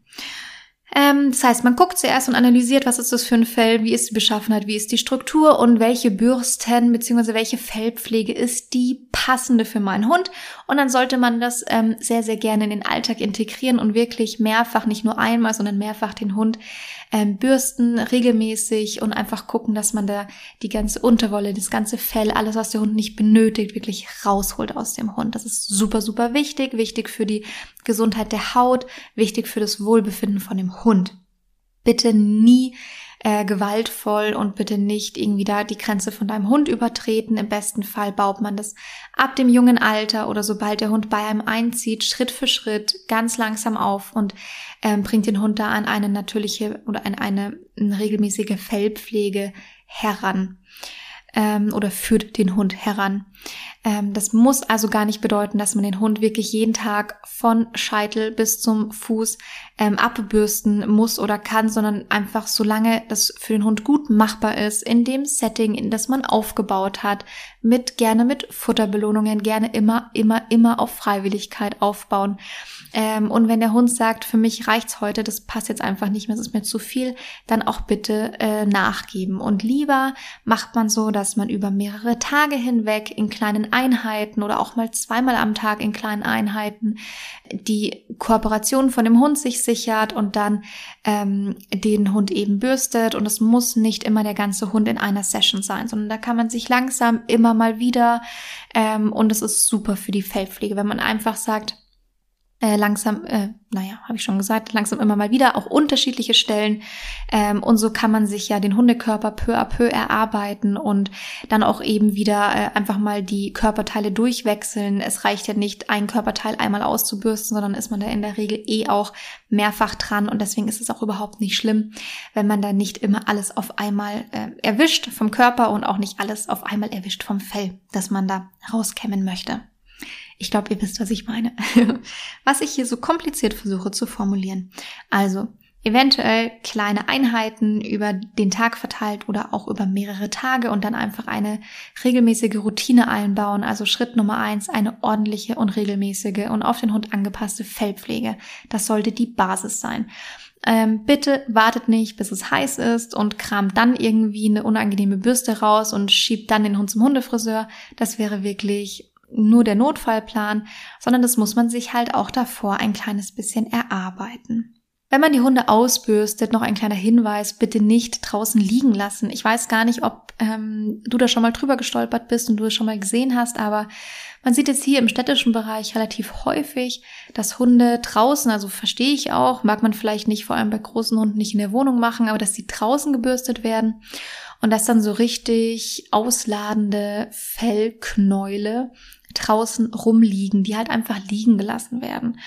Ähm, das heißt, man guckt zuerst und analysiert, was ist das für ein Fell, wie ist die Beschaffenheit, wie ist die Struktur und welche Bürsten bzw. welche Fellpflege ist die passende für meinen Hund. Und dann sollte man das ähm, sehr, sehr gerne in den Alltag integrieren und wirklich mehrfach, nicht nur einmal, sondern mehrfach den Hund ähm, bürsten regelmäßig und einfach gucken, dass man da die ganze Unterwolle, das ganze Fell, alles, was der Hund nicht benötigt, wirklich rausholt aus dem Hund. Das ist super, super wichtig, wichtig für die Gesundheit der Haut, wichtig für das Wohlbefinden von dem Hund. Bitte nie äh, gewaltvoll und bitte nicht irgendwie da die Grenze von deinem Hund übertreten. Im besten Fall baut man das ab dem jungen Alter oder sobald der Hund bei einem einzieht, Schritt für Schritt ganz langsam auf und ähm, bringt den Hund da an eine natürliche oder an eine, eine regelmäßige Fellpflege heran ähm, oder führt den Hund heran. Ähm, das muss also gar nicht bedeuten, dass man den Hund wirklich jeden Tag von Scheitel bis zum Fuß ähm, abbürsten muss oder kann, sondern einfach solange das für den Hund gut machbar ist, in dem Setting, in das man aufgebaut hat, mit gerne mit Futterbelohnungen, gerne immer, immer, immer auf Freiwilligkeit aufbauen. Ähm, und wenn der Hund sagt, für mich reicht's heute, das passt jetzt einfach nicht mehr, es ist mir zu viel, dann auch bitte äh, nachgeben. Und lieber macht man so, dass man über mehrere Tage hinweg in kleinen Einheiten oder auch mal zweimal am Tag in kleinen Einheiten die Kooperation von dem Hund sich sichert und dann ähm, den Hund eben bürstet. Und es muss nicht immer der ganze Hund in einer Session sein, sondern da kann man sich langsam immer mal wieder ähm, und es ist super für die Fellpflege, wenn man einfach sagt, äh, langsam, äh, naja, habe ich schon gesagt, langsam immer mal wieder auch unterschiedliche Stellen. Ähm, und so kann man sich ja den Hundekörper peu à peu erarbeiten und dann auch eben wieder äh, einfach mal die Körperteile durchwechseln. Es reicht ja nicht, ein Körperteil einmal auszubürsten, sondern ist man da in der Regel eh auch mehrfach dran. Und deswegen ist es auch überhaupt nicht schlimm, wenn man da nicht immer alles auf einmal äh, erwischt vom Körper und auch nicht alles auf einmal erwischt vom Fell, dass man da rauskämmen möchte. Ich glaube, ihr wisst, was ich meine. was ich hier so kompliziert versuche zu formulieren. Also, eventuell kleine Einheiten über den Tag verteilt oder auch über mehrere Tage und dann einfach eine regelmäßige Routine einbauen. Also Schritt Nummer eins, eine ordentliche und regelmäßige und auf den Hund angepasste Fellpflege. Das sollte die Basis sein. Ähm, bitte wartet nicht, bis es heiß ist und kramt dann irgendwie eine unangenehme Bürste raus und schiebt dann den Hund zum Hundefriseur. Das wäre wirklich nur der Notfallplan, sondern das muss man sich halt auch davor ein kleines bisschen erarbeiten. Wenn man die Hunde ausbürstet, noch ein kleiner Hinweis, bitte nicht draußen liegen lassen. Ich weiß gar nicht, ob ähm, du da schon mal drüber gestolpert bist und du es schon mal gesehen hast, aber man sieht es hier im städtischen Bereich relativ häufig, dass Hunde draußen, also verstehe ich auch, mag man vielleicht nicht vor allem bei großen Hunden nicht in der Wohnung machen, aber dass sie draußen gebürstet werden und dass dann so richtig ausladende Fellknäule draußen rumliegen, die halt einfach liegen gelassen werden.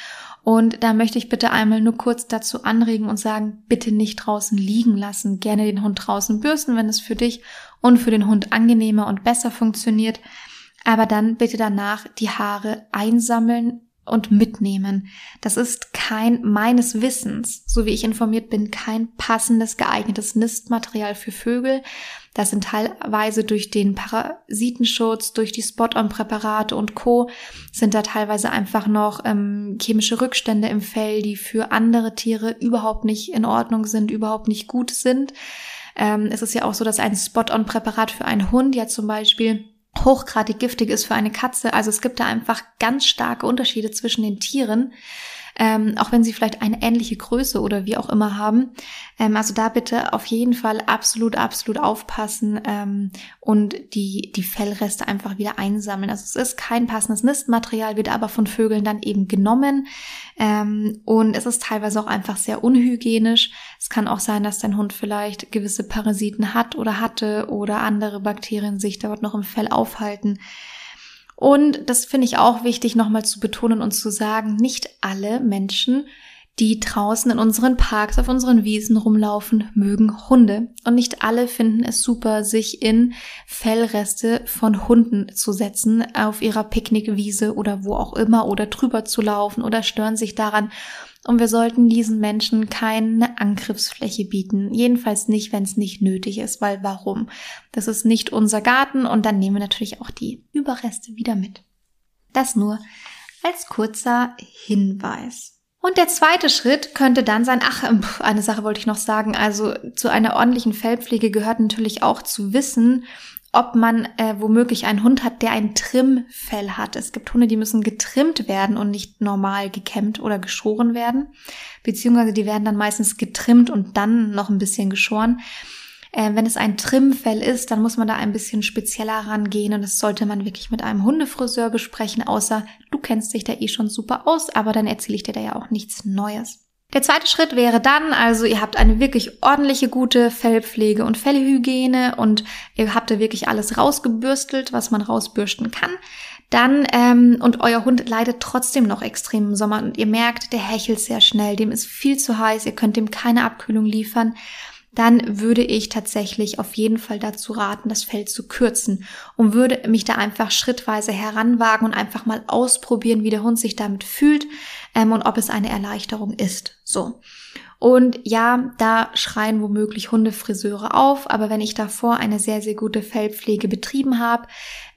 Und da möchte ich bitte einmal nur kurz dazu anregen und sagen, bitte nicht draußen liegen lassen. Gerne den Hund draußen bürsten, wenn es für dich und für den Hund angenehmer und besser funktioniert. Aber dann bitte danach die Haare einsammeln und mitnehmen. Das ist kein meines Wissens, so wie ich informiert bin, kein passendes geeignetes Nistmaterial für Vögel. Das sind teilweise durch den Parasitenschutz, durch die Spot-on-Präparate und Co. sind da teilweise einfach noch ähm, chemische Rückstände im Fell, die für andere Tiere überhaupt nicht in Ordnung sind, überhaupt nicht gut sind. Ähm, es ist ja auch so, dass ein Spot-on-Präparat für einen Hund ja zum Beispiel hochgradig giftig ist für eine Katze. Also es gibt da einfach ganz starke Unterschiede zwischen den Tieren ähm, auch wenn sie vielleicht eine ähnliche Größe oder wie auch immer haben. Ähm, also da bitte auf jeden Fall absolut, absolut aufpassen ähm, und die, die Fellreste einfach wieder einsammeln. Also es ist kein passendes Nistmaterial, wird aber von Vögeln dann eben genommen ähm, und es ist teilweise auch einfach sehr unhygienisch. Es kann auch sein, dass dein Hund vielleicht gewisse Parasiten hat oder hatte oder andere Bakterien sich dort noch im Fell aufhalten. Und das finde ich auch wichtig, nochmal zu betonen und zu sagen, nicht alle Menschen, die draußen in unseren Parks, auf unseren Wiesen rumlaufen, mögen Hunde. Und nicht alle finden es super, sich in Fellreste von Hunden zu setzen, auf ihrer Picknickwiese oder wo auch immer oder drüber zu laufen oder stören sich daran. Und wir sollten diesen Menschen keine Angriffsfläche bieten. Jedenfalls nicht, wenn es nicht nötig ist, weil warum? Das ist nicht unser Garten und dann nehmen wir natürlich auch die Überreste wieder mit. Das nur als kurzer Hinweis. Und der zweite Schritt könnte dann sein, ach, ähm, eine Sache wollte ich noch sagen, also zu einer ordentlichen Fellpflege gehört natürlich auch zu wissen, ob man äh, womöglich einen Hund hat, der ein Trimmfell hat. Es gibt Hunde, die müssen getrimmt werden und nicht normal gekämmt oder geschoren werden. Beziehungsweise die werden dann meistens getrimmt und dann noch ein bisschen geschoren. Äh, wenn es ein Trimmfell ist, dann muss man da ein bisschen spezieller rangehen und das sollte man wirklich mit einem Hundefriseur besprechen, außer du kennst dich da eh schon super aus, aber dann erzähle ich dir da ja auch nichts Neues. Der zweite Schritt wäre dann, also ihr habt eine wirklich ordentliche, gute Fellpflege und Fellhygiene und ihr habt da wirklich alles rausgebürstelt, was man rausbürsten kann. Dann, ähm, und euer Hund leidet trotzdem noch extrem im Sommer und ihr merkt, der hechelt sehr schnell, dem ist viel zu heiß, ihr könnt dem keine Abkühlung liefern dann würde ich tatsächlich auf jeden Fall dazu raten, das Fell zu kürzen und würde mich da einfach schrittweise heranwagen und einfach mal ausprobieren, wie der Hund sich damit fühlt ähm, und ob es eine Erleichterung ist. So. Und ja, da schreien womöglich Hundefriseure auf, aber wenn ich davor eine sehr, sehr gute Fellpflege betrieben habe,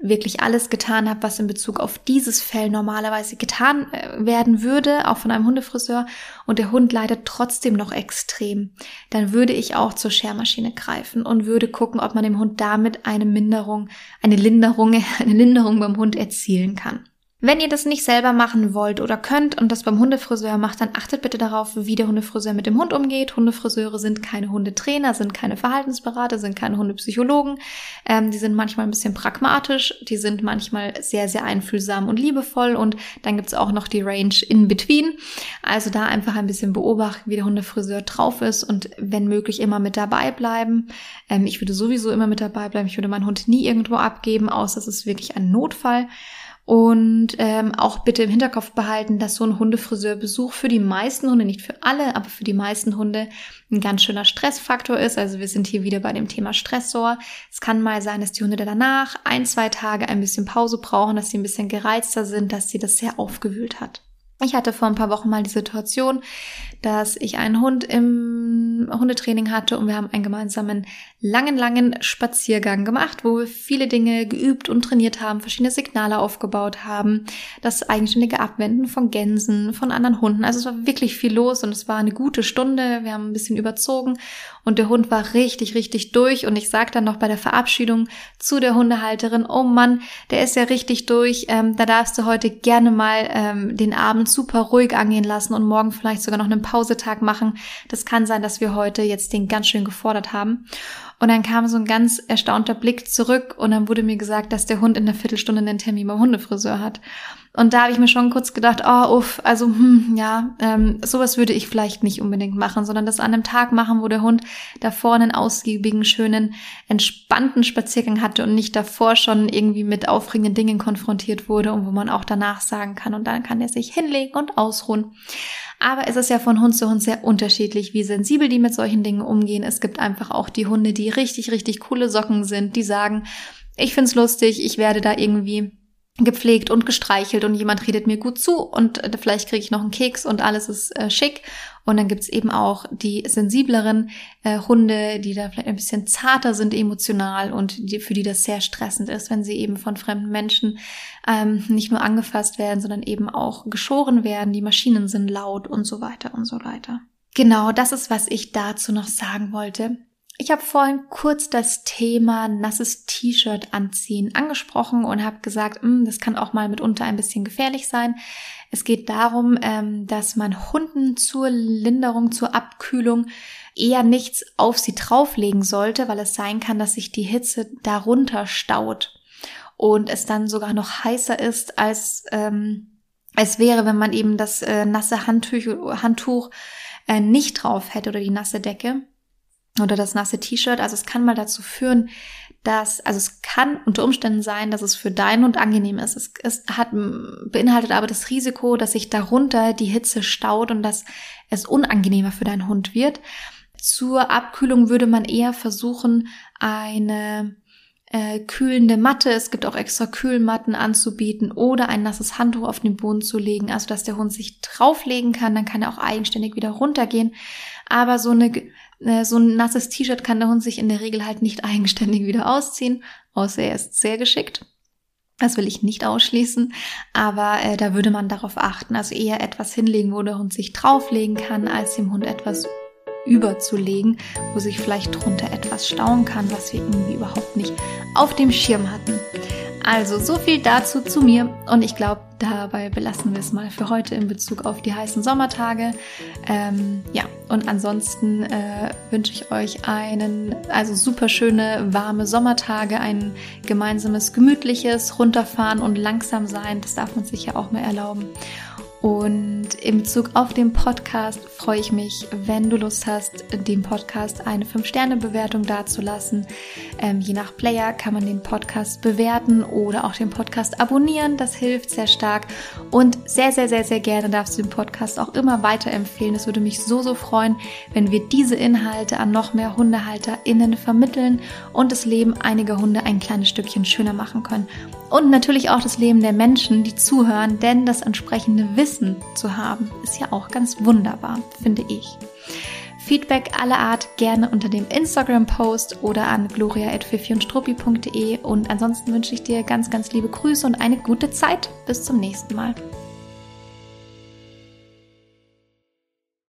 wirklich alles getan habe, was in Bezug auf dieses Fell normalerweise getan äh, werden würde, auch von einem Hundefriseur, und der Hund leidet trotzdem noch extrem, dann würde ich auch zur Schermaschine greifen und würde gucken, ob man dem Hund damit eine Minderung, eine Linderung, eine Linderung beim Hund erzielen kann. Wenn ihr das nicht selber machen wollt oder könnt und das beim Hundefriseur macht, dann achtet bitte darauf, wie der Hundefriseur mit dem Hund umgeht. Hundefriseure sind keine Hundetrainer, sind keine Verhaltensberater, sind keine Hundepsychologen. Ähm, die sind manchmal ein bisschen pragmatisch, die sind manchmal sehr, sehr einfühlsam und liebevoll und dann gibt's auch noch die Range in between. Also da einfach ein bisschen beobachten, wie der Hundefriseur drauf ist und wenn möglich immer mit dabei bleiben. Ähm, ich würde sowieso immer mit dabei bleiben. Ich würde meinen Hund nie irgendwo abgeben, außer es ist wirklich ein Notfall. Und ähm, auch bitte im Hinterkopf behalten, dass so ein Hundefriseurbesuch für die meisten Hunde, nicht für alle, aber für die meisten Hunde ein ganz schöner Stressfaktor ist. Also wir sind hier wieder bei dem Thema Stressor. Es kann mal sein, dass die Hunde danach ein, zwei Tage ein bisschen Pause brauchen, dass sie ein bisschen gereizter sind, dass sie das sehr aufgewühlt hat. Ich hatte vor ein paar Wochen mal die Situation, dass ich einen Hund im Hundetraining hatte und wir haben einen gemeinsamen langen, langen Spaziergang gemacht, wo wir viele Dinge geübt und trainiert haben, verschiedene Signale aufgebaut haben, das eigenständige Abwenden von Gänsen, von anderen Hunden. Also es war wirklich viel los und es war eine gute Stunde. Wir haben ein bisschen überzogen und der Hund war richtig, richtig durch und ich sag dann noch bei der Verabschiedung zu der Hundehalterin, oh Mann, der ist ja richtig durch, ähm, da darfst du heute gerne mal ähm, den Abend super ruhig angehen lassen und morgen vielleicht sogar noch einen Pausetag machen. Das kann sein, dass wir heute jetzt den ganz schön gefordert haben. Und dann kam so ein ganz erstaunter Blick zurück und dann wurde mir gesagt, dass der Hund in der Viertelstunde einen Termin beim Hundefriseur hat. Und da habe ich mir schon kurz gedacht, oh, uff, also hm, ja, ähm, sowas würde ich vielleicht nicht unbedingt machen, sondern das an einem Tag machen, wo der Hund davor einen ausgiebigen, schönen, entspannten Spaziergang hatte und nicht davor schon irgendwie mit aufregenden Dingen konfrontiert wurde und wo man auch danach sagen kann und dann kann er sich hinlegen und ausruhen. Aber es ist ja von Hund zu Hund sehr unterschiedlich, wie sensibel die mit solchen Dingen umgehen. Es gibt einfach auch die Hunde, die richtig, richtig coole Socken sind, die sagen, ich find's lustig, ich werde da irgendwie gepflegt und gestreichelt und jemand redet mir gut zu und äh, vielleicht kriege ich noch einen Keks und alles ist äh, schick. Und dann gibt's eben auch die sensibleren äh, Hunde, die da vielleicht ein bisschen zarter sind emotional und die, für die das sehr stressend ist, wenn sie eben von fremden Menschen ähm, nicht nur angefasst werden, sondern eben auch geschoren werden. Die Maschinen sind laut und so weiter und so weiter. Genau, das ist, was ich dazu noch sagen wollte. Ich habe vorhin kurz das Thema nasses T-Shirt anziehen angesprochen und habe gesagt, mh, hm, das kann auch mal mitunter ein bisschen gefährlich sein. Es geht darum, ähm, dass man Hunden zur Linderung, zur Abkühlung eher nichts auf sie drauflegen sollte, weil es sein kann, dass sich die Hitze darunter staut und es dann sogar noch heißer ist, als ähm, es wäre, wenn man eben das äh, nasse Handtuch, Handtuch äh, nicht drauf hätte oder die nasse Decke oder das nasse T-Shirt. Also es kann mal dazu führen, dass, also es kann unter Umständen sein, dass es für deinen Hund angenehm ist. Es, es hat, beinhaltet aber das Risiko, dass sich darunter die Hitze staut und dass es unangenehmer für deinen Hund wird. Zur Abkühlung würde man eher versuchen, eine äh, kühlende Matte, es gibt auch extra Kühlmatten anzubieten oder ein nasses Handtuch auf den Boden zu legen, also dass der Hund sich drauflegen kann, dann kann er auch eigenständig wieder runtergehen. Aber so eine so ein nasses T-Shirt kann der Hund sich in der Regel halt nicht eigenständig wieder ausziehen, außer er ist sehr geschickt. Das will ich nicht ausschließen, aber äh, da würde man darauf achten, also eher etwas hinlegen, wo der Hund sich drauflegen kann, als dem Hund etwas überzulegen, wo sich vielleicht drunter etwas stauen kann, was wir irgendwie überhaupt nicht auf dem Schirm hatten. Also so viel dazu zu mir und ich glaube, dabei belassen wir es mal für heute in Bezug auf die heißen Sommertage. Ähm, ja, und ansonsten äh, wünsche ich euch einen, also super schöne, warme Sommertage, ein gemeinsames, gemütliches Runterfahren und langsam sein. Das darf man sich ja auch mal erlauben. Und in Bezug auf den Podcast freue ich mich, wenn du Lust hast, dem Podcast eine 5-Sterne-Bewertung dazulassen. Ähm, je nach Player kann man den Podcast bewerten oder auch den Podcast abonnieren. Das hilft sehr stark. Und sehr, sehr, sehr, sehr gerne darfst du den Podcast auch immer weiterempfehlen. Es würde mich so, so freuen, wenn wir diese Inhalte an noch mehr HundehalterInnen vermitteln und das Leben einiger Hunde ein kleines Stückchen schöner machen können. Und natürlich auch das Leben der Menschen, die zuhören, denn das entsprechende Wissen zu haben, ist ja auch ganz wunderbar, finde ich. Feedback aller Art gerne unter dem Instagram-Post oder an gloria.fifiundstruppi.de und ansonsten wünsche ich dir ganz, ganz liebe Grüße und eine gute Zeit. Bis zum nächsten Mal.